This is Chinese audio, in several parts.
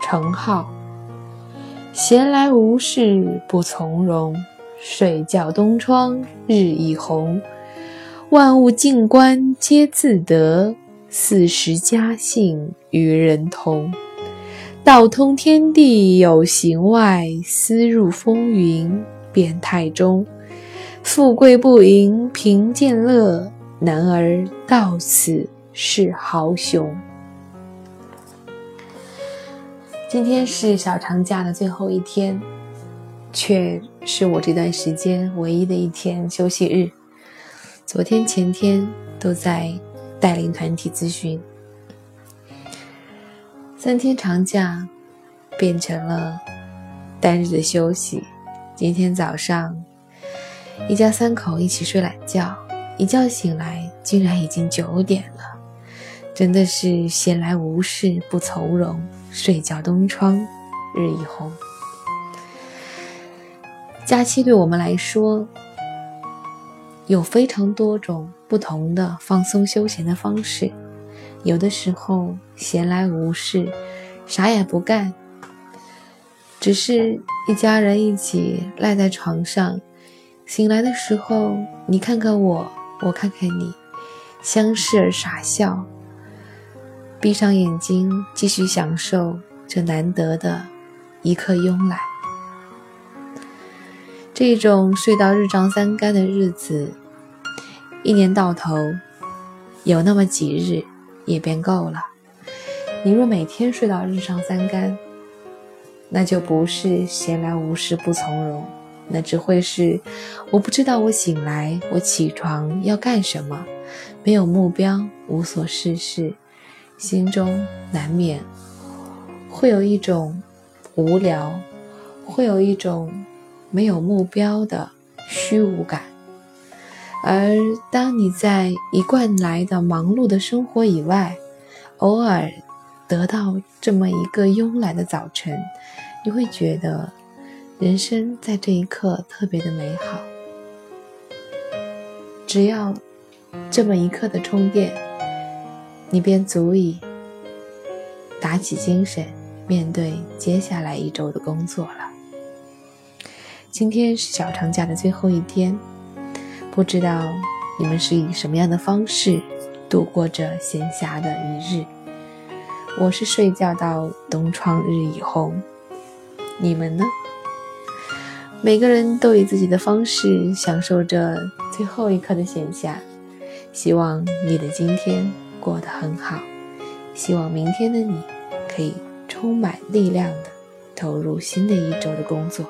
程颢。闲来无事不从容，睡觉东窗日已红。万物静观皆自得，四时佳兴与人同。道通天地有形外，思入风云变态中。富贵不淫贫贱乐，男儿到此是豪雄。今天是小长假的最后一天，却是我这段时间唯一的一天休息日。昨天、前天都在带领团体咨询，三天长假变成了单日的休息。今天早上，一家三口一起睡懒觉，一觉醒来竟然已经九点了。真的是闲来无事不从容，睡觉东窗日已红。假期对我们来说，有非常多种不同的放松休闲的方式。有的时候闲来无事，啥也不干，只是一家人一起赖在床上，醒来的时候，你看看我，我看看你，相视而傻笑。闭上眼睛，继续享受这难得的一刻慵懒。这种睡到日上三竿的日子，一年到头有那么几日也便够了。你若每天睡到日上三竿，那就不是闲来无事不从容，那只会是我不知道我醒来我起床要干什么，没有目标，无所事事。心中难免会有一种无聊，会有一种没有目标的虚无感。而当你在一贯来的忙碌的生活以外，偶尔得到这么一个慵懒的早晨，你会觉得人生在这一刻特别的美好。只要这么一刻的充电。你便足以打起精神，面对接下来一周的工作了。今天是小长假的最后一天，不知道你们是以什么样的方式度过这闲暇的一日？我是睡觉到东窗日已红，你们呢？每个人都以自己的方式享受着最后一刻的闲暇，希望你的今天。过得很好，希望明天的你可以充满力量的投入新的一周的工作。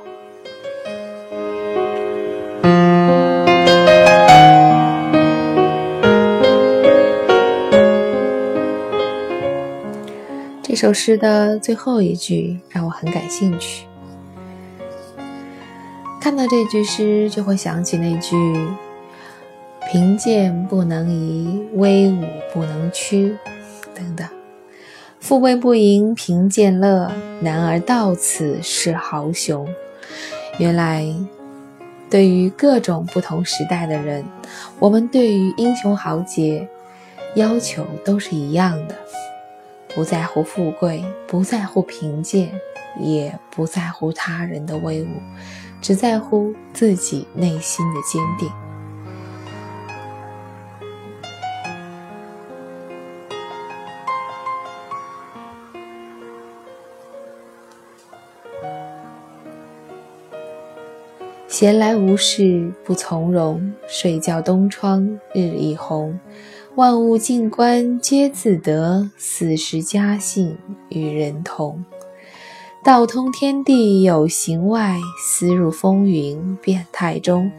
这首诗的最后一句让我很感兴趣，看到这句诗就会想起那句。贫贱不能移，威武不能屈，等等。富贵不淫，贫贱乐，男儿到此是豪雄。原来，对于各种不同时代的人，我们对于英雄豪杰要求都是一样的：不在乎富贵，不在乎贫贱，也不在乎他人的威武，只在乎自己内心的坚定。闲来无事不从容，睡觉东窗日已红。万物静观皆自得，四时佳兴与人同。道通天地有形外，思入风云变态中。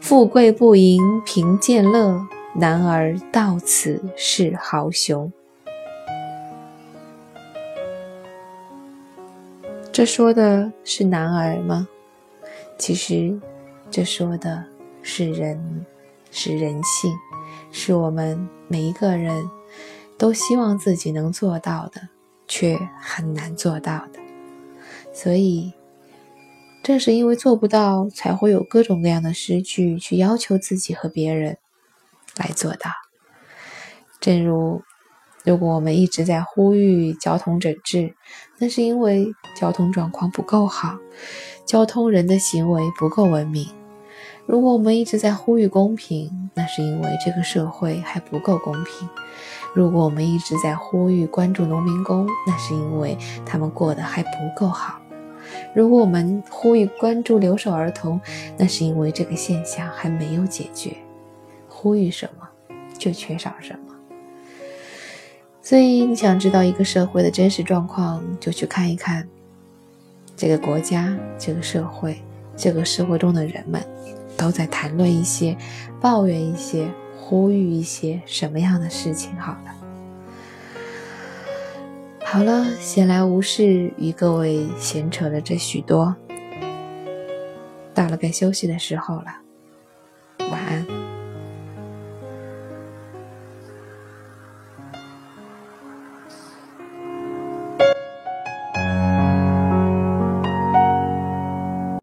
富贵不淫贫贱乐，男儿到此是豪雄。这说的是男儿吗？其实，这说的是人，是人性，是我们每一个人都希望自己能做到的，却很难做到的。所以，正是因为做不到，才会有各种各样的诗句去要求自己和别人来做到。正如如果我们一直在呼吁交通整治，那是因为交通状况不够好，交通人的行为不够文明。如果我们一直在呼吁公平，那是因为这个社会还不够公平；如果我们一直在呼吁关注农民工，那是因为他们过得还不够好；如果我们呼吁关注留守儿童，那是因为这个现象还没有解决。呼吁什么，就缺少什么。所以，你想知道一个社会的真实状况，就去看一看这个国家、这个社会、这个社会中的人们，都在谈论一些、抱怨一些、呼吁一些什么样的事情。好了，好了，闲来无事与各位闲扯了这许多，到了该休息的时候了。